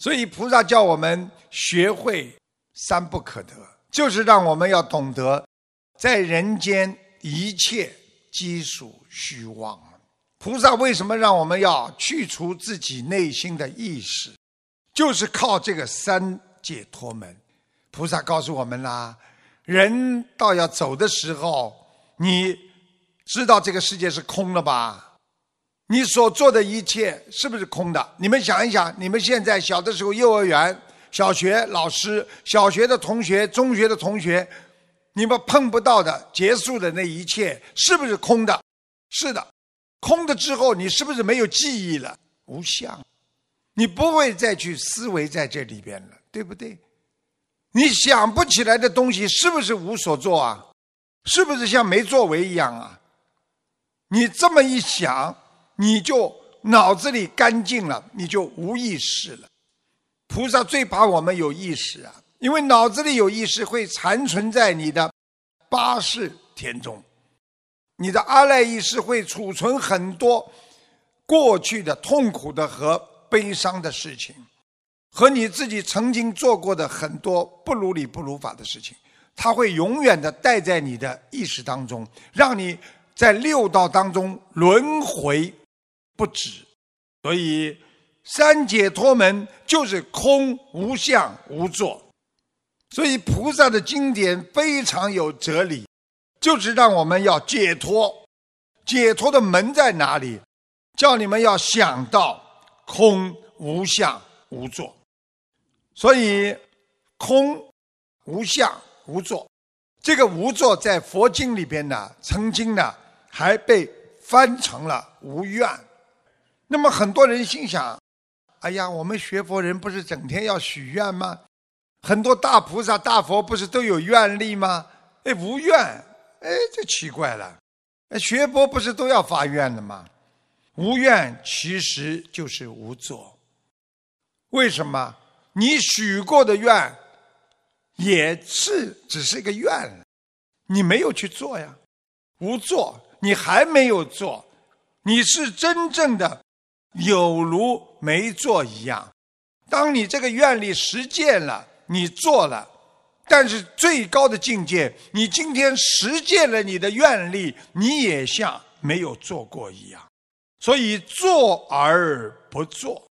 所以菩萨叫我们学会三不可得，就是让我们要懂得，在人间一切皆属虚妄。菩萨为什么让我们要去除自己内心的意识？就是靠这个三解脱门。菩萨告诉我们啦，人到要走的时候，你知道这个世界是空了吧？你所做的一切是不是空的？你们想一想，你们现在小的时候，幼儿园、小学老师、小学的同学、中学的同学，你们碰不到的、结束的那一切，是不是空的？是的，空的之后，你是不是没有记忆了？无相，你不会再去思维在这里边了，对不对？你想不起来的东西，是不是无所作啊？是不是像没作为一样啊？你这么一想。你就脑子里干净了，你就无意识了。菩萨最怕我们有意识啊，因为脑子里有意识会残存在你的八世田中，你的阿赖意识会储存很多过去的痛苦的和悲伤的事情，和你自己曾经做过的很多不如理不如法的事情，它会永远的带在你的意识当中，让你在六道当中轮回。不止，所以三解脱门就是空无相无作，所以菩萨的经典非常有哲理，就是让我们要解脱。解脱的门在哪里？叫你们要想到空无相无作。所以空无相无作，这个无作在佛经里边呢，曾经呢还被翻成了无愿。那么很多人心想：“哎呀，我们学佛人不是整天要许愿吗？很多大菩萨、大佛不是都有愿力吗？哎，无愿，哎，这奇怪了。学佛不是都要发愿的吗？无愿其实就是无作。为什么？你许过的愿也是只是一个愿，你没有去做呀。无做，你还没有做，你是真正的。”有如没做一样，当你这个愿力实践了，你做了，但是最高的境界，你今天实践了你的愿力，你也像没有做过一样。所以做而不做，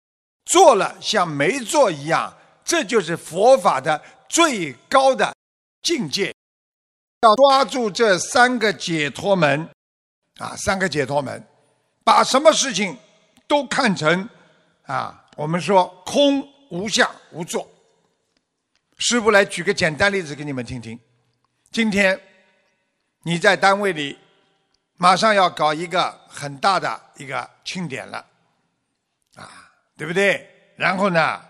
做了像没做一样，这就是佛法的最高的境界。要抓住这三个解脱门，啊，三个解脱门，把什么事情？都看成啊，我们说空无相无作。师傅来举个简单例子给你们听听。今天你在单位里，马上要搞一个很大的一个庆典了，啊，对不对？然后呢，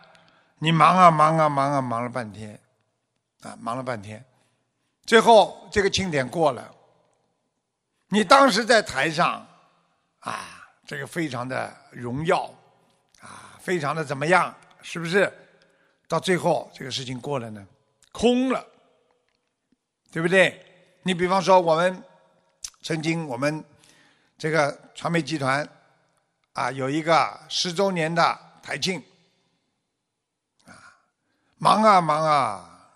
你忙啊忙啊忙啊忙了半天，啊，忙了半天，最后这个庆典过了，你当时在台上，啊。这个非常的荣耀，啊，非常的怎么样？是不是？到最后这个事情过了呢，空了，对不对？你比方说，我们曾经我们这个传媒集团啊，有一个十周年的台庆，啊，忙啊忙啊，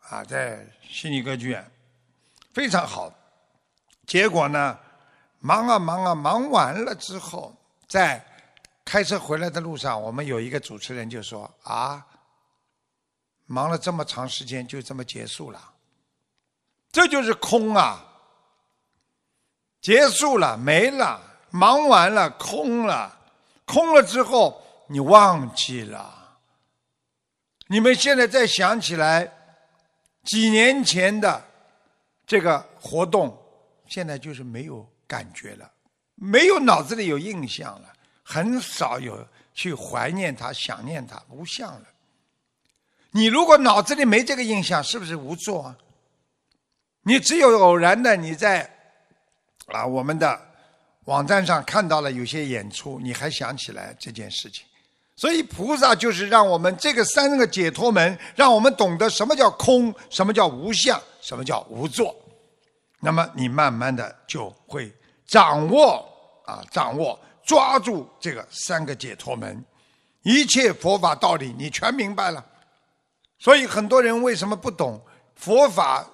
啊，在悉尼歌剧院非常好，结果呢？忙啊忙啊，忙完了之后，在开车回来的路上，我们有一个主持人就说：“啊，忙了这么长时间，就这么结束了，这就是空啊，结束了，没了，忙完了，空了，空了之后，你忘记了。你们现在再想起来，几年前的这个活动，现在就是没有。”感觉了，没有脑子里有印象了，很少有去怀念他、想念他，无相了。你如果脑子里没这个印象，是不是无作啊？你只有偶然的你在啊我们的网站上看到了有些演出，你还想起来这件事情。所以菩萨就是让我们这个三个解脱门，让我们懂得什么叫空，什么叫无相，什么叫无作。那么你慢慢的就会。掌握啊，掌握抓住这个三个解脱门，一切佛法道理你全明白了。所以很多人为什么不懂佛法？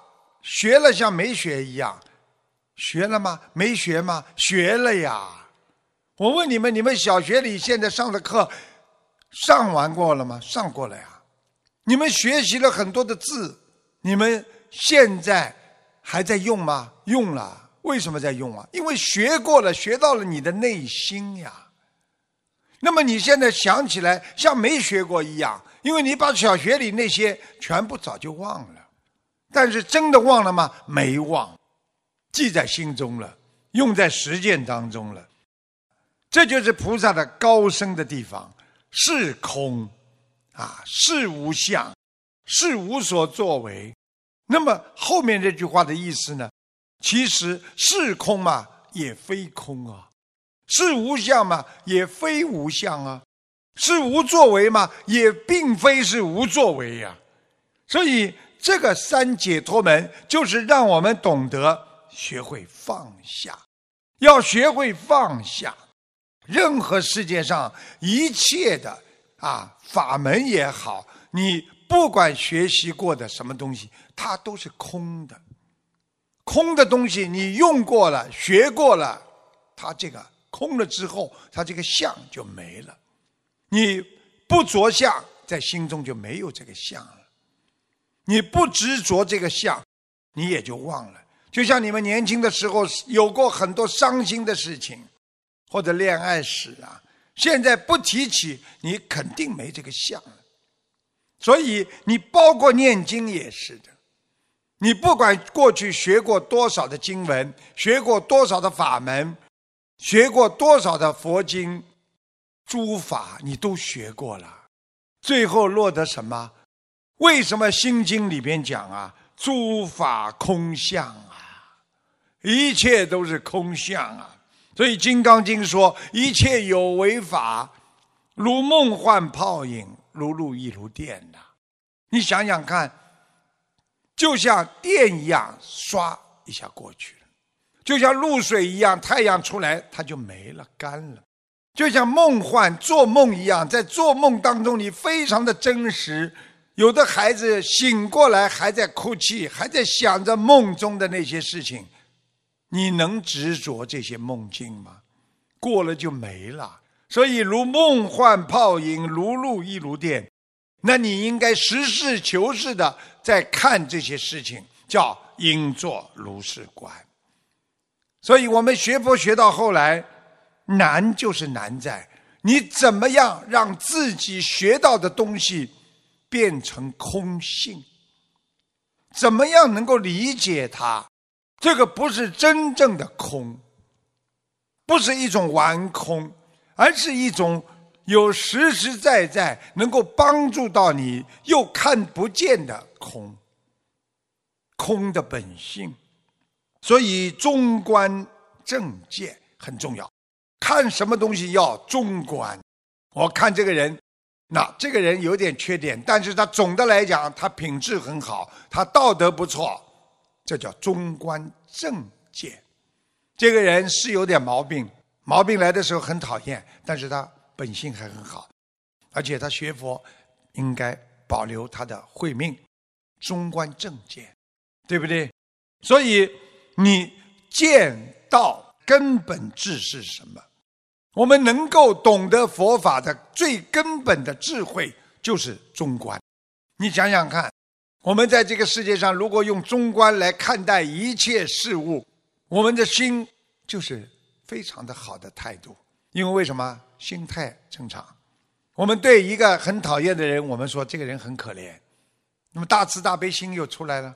学了像没学一样，学了吗？没学吗？学了呀！我问你们，你们小学里现在上的课上完过了吗？上过了呀！你们学习了很多的字，你们现在还在用吗？用了，为什么在用啊？因为学过了，学到了你的内心呀。那么你现在想起来像没学过一样，因为你把小学里那些全部早就忘了。但是真的忘了吗？没忘，记在心中了，用在实践当中了。这就是菩萨的高深的地方。是空，啊，是无相，是无所作为。那么后面这句话的意思呢？其实是空嘛，也非空啊；是无相嘛，也非无相啊；是无作为嘛，也并非是无作为呀。所以。这个三解脱门就是让我们懂得学会放下，要学会放下，任何世界上一切的啊法门也好，你不管学习过的什么东西，它都是空的。空的东西你用过了、学过了，它这个空了之后，它这个相就没了。你不着相，在心中就没有这个相了。你不执着这个相，你也就忘了。就像你们年轻的时候有过很多伤心的事情，或者恋爱史啊，现在不提起，你肯定没这个相了。所以你包括念经也是的，你不管过去学过多少的经文，学过多少的法门，学过多少的佛经、诸法，你都学过了，最后落得什么？为什么《心经》里边讲啊？诸法空相啊，一切都是空相啊。所以《金刚经》说：“一切有为法，如梦幻泡影，如露亦如电呐。”你想想看，就像电一样，唰一下过去了；就像露水一样，太阳出来它就没了，干了；就像梦幻做梦一样，在做梦当中你非常的真实。有的孩子醒过来还在哭泣，还在想着梦中的那些事情，你能执着这些梦境吗？过了就没了。所以如梦幻泡影，如露亦如电。那你应该实事求是的在看这些事情，叫应作如是观。所以我们学佛学到后来，难就是难在你怎么样让自己学到的东西。变成空性，怎么样能够理解它？这个不是真正的空，不是一种玩空，而是一种有实实在在能够帮助到你又看不见的空。空的本性，所以中观正见很重要。看什么东西要中观，我看这个人。那这个人有点缺点，但是他总的来讲，他品质很好，他道德不错，这叫中观正见。这个人是有点毛病，毛病来的时候很讨厌，但是他本性还很好，而且他学佛应该保留他的慧命，中观正见，对不对？所以你见到根本智是什么？我们能够懂得佛法的最根本的智慧，就是中观。你想想看，我们在这个世界上，如果用中观来看待一切事物，我们的心就是非常的好的态度。因为为什么？心态正常。我们对一个很讨厌的人，我们说这个人很可怜，那么大慈大悲心又出来了，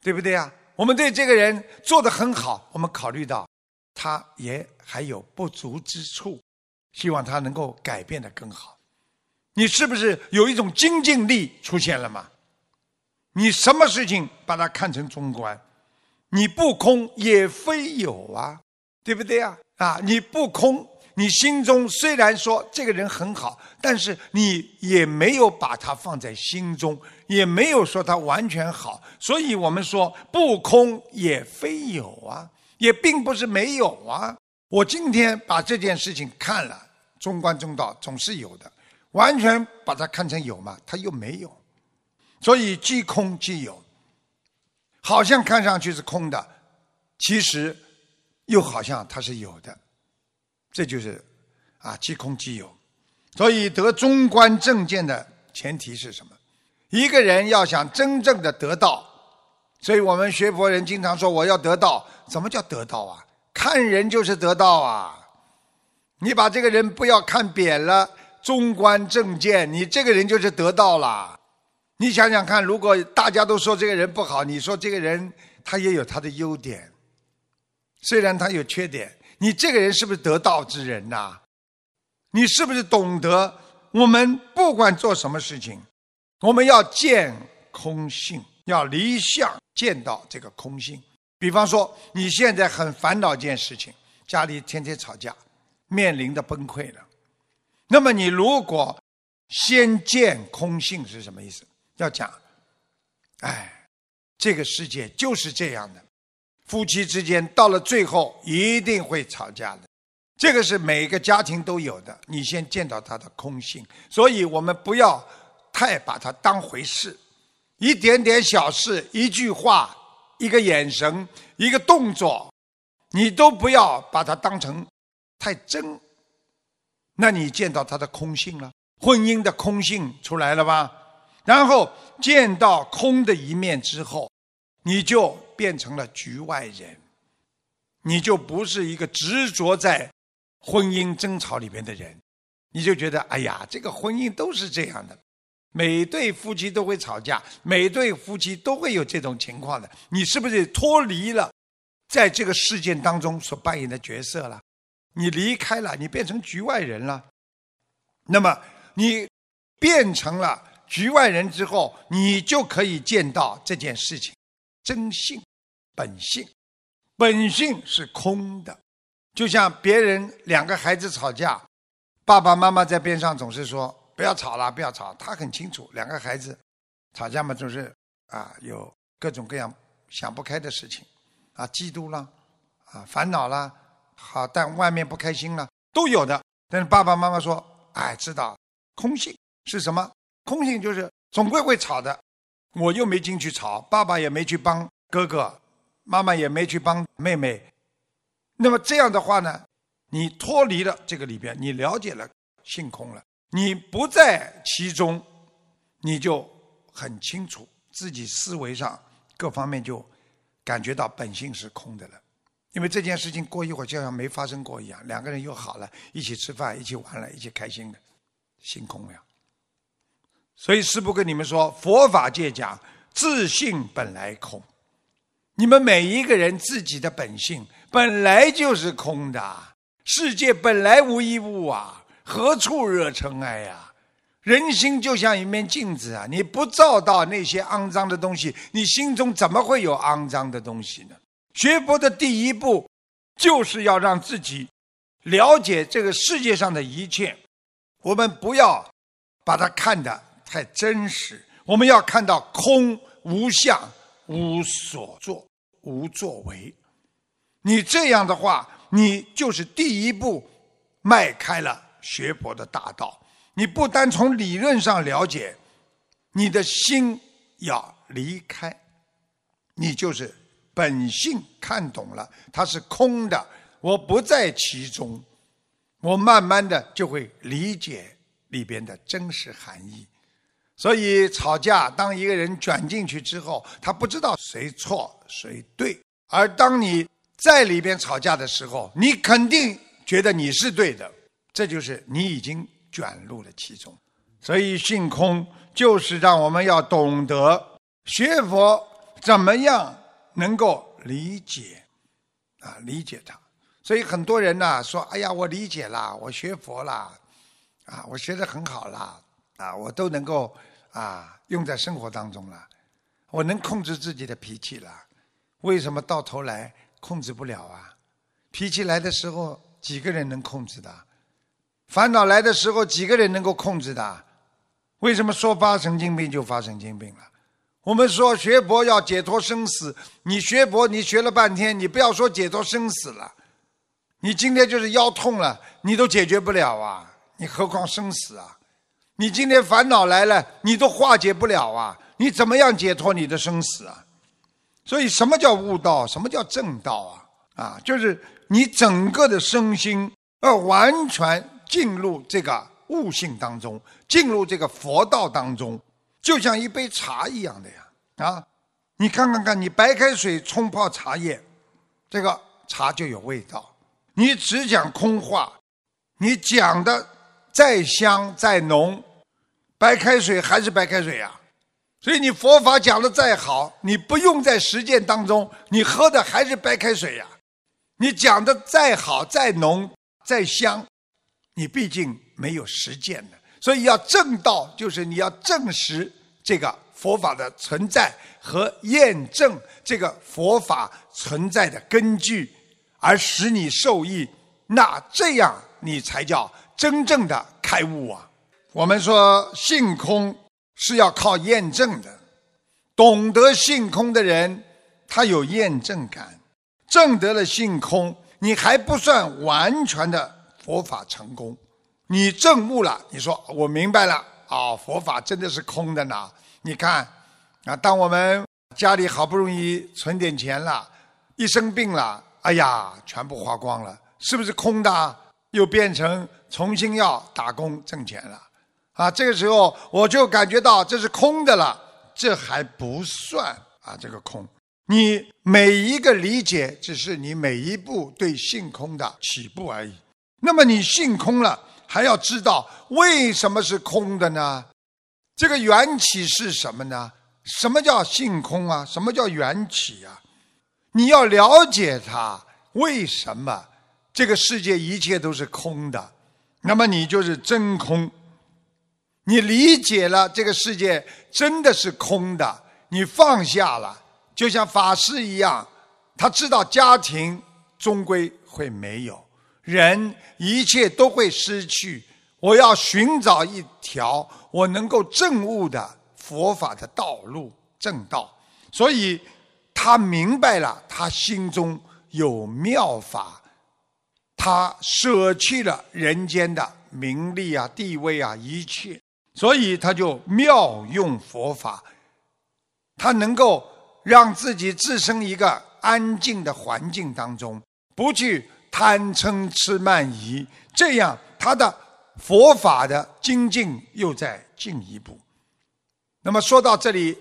对不对呀？我们对这个人做的很好，我们考虑到。他也还有不足之处，希望他能够改变的更好。你是不是有一种精进力出现了吗？你什么事情把它看成中观？你不空也非有啊，对不对啊？啊，你不空，你心中虽然说这个人很好，但是你也没有把他放在心中，也没有说他完全好。所以我们说不空也非有啊。也并不是没有啊！我今天把这件事情看了，中观中道总是有的。完全把它看成有嘛，它又没有，所以既空既有，好像看上去是空的，其实又好像它是有的，这就是啊即空即有。所以得中观正见的前提是什么？一个人要想真正的得到，所以我们学佛人经常说我要得到，什么叫得到啊？看人就是得到啊！你把这个人不要看扁了。中观正见，你这个人就是得到了。你想想看，如果大家都说这个人不好，你说这个人他也有他的优点，虽然他有缺点，你这个人是不是得道之人呐？你是不是懂得我们不管做什么事情，我们要见空性，要离相见到这个空性。比方说，你现在很烦恼一件事情，家里天天吵架，面临的崩溃了。那么你如果先见空性是什么意思？要讲，哎，这个世界就是这样的，夫妻之间到了最后一定会吵架的，这个是每个家庭都有的。你先见到它的空性，所以我们不要太把它当回事，一点点小事，一句话，一个眼神，一个动作，你都不要把它当成太真。那你见到他的空性了，婚姻的空性出来了吧？然后见到空的一面之后，你就变成了局外人，你就不是一个执着在婚姻争吵里边的人，你就觉得哎呀，这个婚姻都是这样的，每对夫妻都会吵架，每对夫妻都会有这种情况的，你是不是脱离了在这个事件当中所扮演的角色了？你离开了，你变成局外人了。那么你变成了局外人之后，你就可以见到这件事情真性、本性。本性是空的，就像别人两个孩子吵架，爸爸妈妈在边上总是说不要吵了，不要吵。他很清楚，两个孩子吵架嘛，总是啊有各种各样想不开的事情，啊嫉妒啦，啊烦恼啦。好，但外面不开心了，都有的。但是爸爸妈妈说：“哎，知道空性是什么？空性就是总归会吵的。我又没进去吵，爸爸也没去帮哥哥，妈妈也没去帮妹妹。那么这样的话呢，你脱离了这个里边，你了解了性空了，你不在其中，你就很清楚自己思维上各方面就感觉到本性是空的了。”因为这件事情过一会儿就像没发生过一样，两个人又好了，一起吃饭，一起玩了，一起开心的，性空了。所以师父跟你们说，佛法界讲自性本来空，你们每一个人自己的本性本来就是空的，世界本来无一物啊，何处惹尘埃呀？人心就像一面镜子啊，你不照到那些肮脏的东西，你心中怎么会有肮脏的东西呢？学佛的第一步，就是要让自己了解这个世界上的一切。我们不要把它看得太真实，我们要看到空无相、无所作、无作为。你这样的话，你就是第一步迈开了学佛的大道。你不单从理论上了解，你的心要离开，你就是。本性看懂了，它是空的，我不在其中，我慢慢的就会理解里边的真实含义。所以吵架，当一个人卷进去之后，他不知道谁错谁对，而当你在里边吵架的时候，你肯定觉得你是对的，这就是你已经卷入了其中。所以性空就是让我们要懂得学佛怎么样。能够理解，啊，理解它。所以很多人呢说：“哎呀，我理解了，我学佛了，啊，我学的很好了，啊，我都能够啊用在生活当中了，我能控制自己的脾气了。为什么到头来控制不了啊？脾气来的时候几个人能控制的？烦恼来的时候几个人能够控制的？为什么说发神经病就发神经病了？”我们说学佛要解脱生死，你学佛你学了半天，你不要说解脱生死了，你今天就是腰痛了，你都解决不了啊！你何况生死啊？你今天烦恼来了，你都化解不了啊！你怎么样解脱你的生死啊？所以，什么叫悟道？什么叫正道啊？啊，就是你整个的身心要完全进入这个悟性当中，进入这个佛道当中，就像一杯茶一样的呀！啊，你看看看，你白开水冲泡茶叶，这个茶就有味道。你只讲空话，你讲的再香再浓，白开水还是白开水呀。所以你佛法讲的再好，你不用在实践当中，你喝的还是白开水呀。你讲的再好、再浓、再香，你毕竟没有实践的。所以要正道，就是你要证实这个佛法的存在和验证这个佛法存在的根据，而使你受益。那这样你才叫真正的开悟啊！我们说性空。是要靠验证的，懂得性空的人，他有验证感，证得了性空，你还不算完全的佛法成功。你证悟了，你说我明白了啊，佛法真的是空的呢。你看啊，当我们家里好不容易存点钱了，一生病了，哎呀，全部花光了，是不是空的？又变成重新要打工挣钱了。啊，这个时候我就感觉到这是空的了，这还不算啊，这个空。你每一个理解，只是你每一步对性空的起步而已。那么你性空了，还要知道为什么是空的呢？这个缘起是什么呢？什么叫性空啊？什么叫缘起啊？你要了解它，为什么这个世界一切都是空的？那么你就是真空。你理解了这个世界真的是空的，你放下了，就像法师一样，他知道家庭终归会没有，人一切都会失去。我要寻找一条我能够证悟的佛法的道路正道，所以他明白了，他心中有妙法，他舍弃了人间的名利啊、地位啊，一切。所以他就妙用佛法，他能够让自己置身一个安静的环境当中，不去贪嗔痴慢疑，这样他的佛法的精进又在进一步。那么说到这里，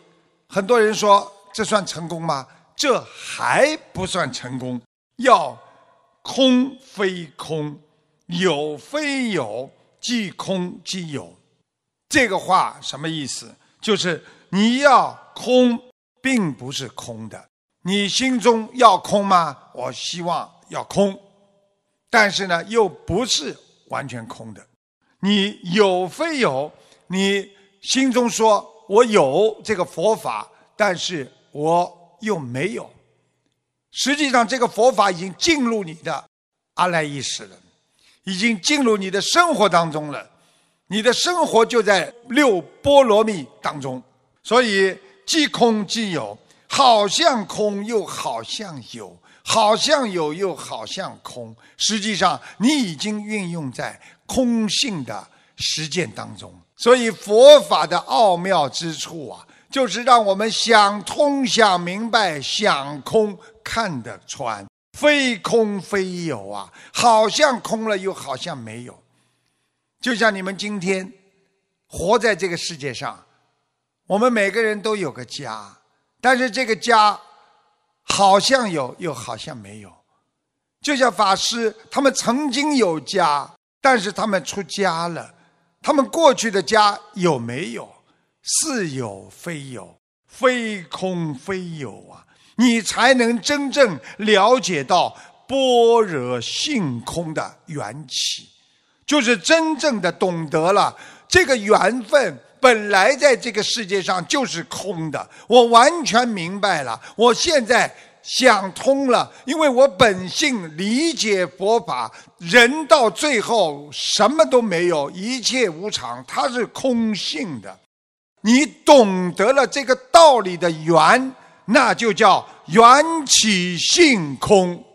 很多人说这算成功吗？这还不算成功，要空非空，有非有，即空即有。这个话什么意思？就是你要空，并不是空的。你心中要空吗？我希望要空，但是呢，又不是完全空的。你有非有，你心中说我有这个佛法，但是我又没有。实际上，这个佛法已经进入你的阿赖意识了，已经进入你的生活当中了。你的生活就在六波罗蜜当中，所以即空即有，好像空又好像有，好像有又好像空。实际上，你已经运用在空性的实践当中。所以佛法的奥妙之处啊，就是让我们想通、想明白、想空、看得穿，非空非有啊，好像空了又好像没有。就像你们今天活在这个世界上，我们每个人都有个家，但是这个家好像有，又好像没有。就像法师，他们曾经有家，但是他们出家了，他们过去的家有没有？似有非有，非空非有啊！你才能真正了解到般若性空的缘起。就是真正的懂得了这个缘分本来在这个世界上就是空的，我完全明白了。我现在想通了，因为我本性理解佛法，人到最后什么都没有，一切无常，它是空性的。你懂得了这个道理的缘，那就叫缘起性空。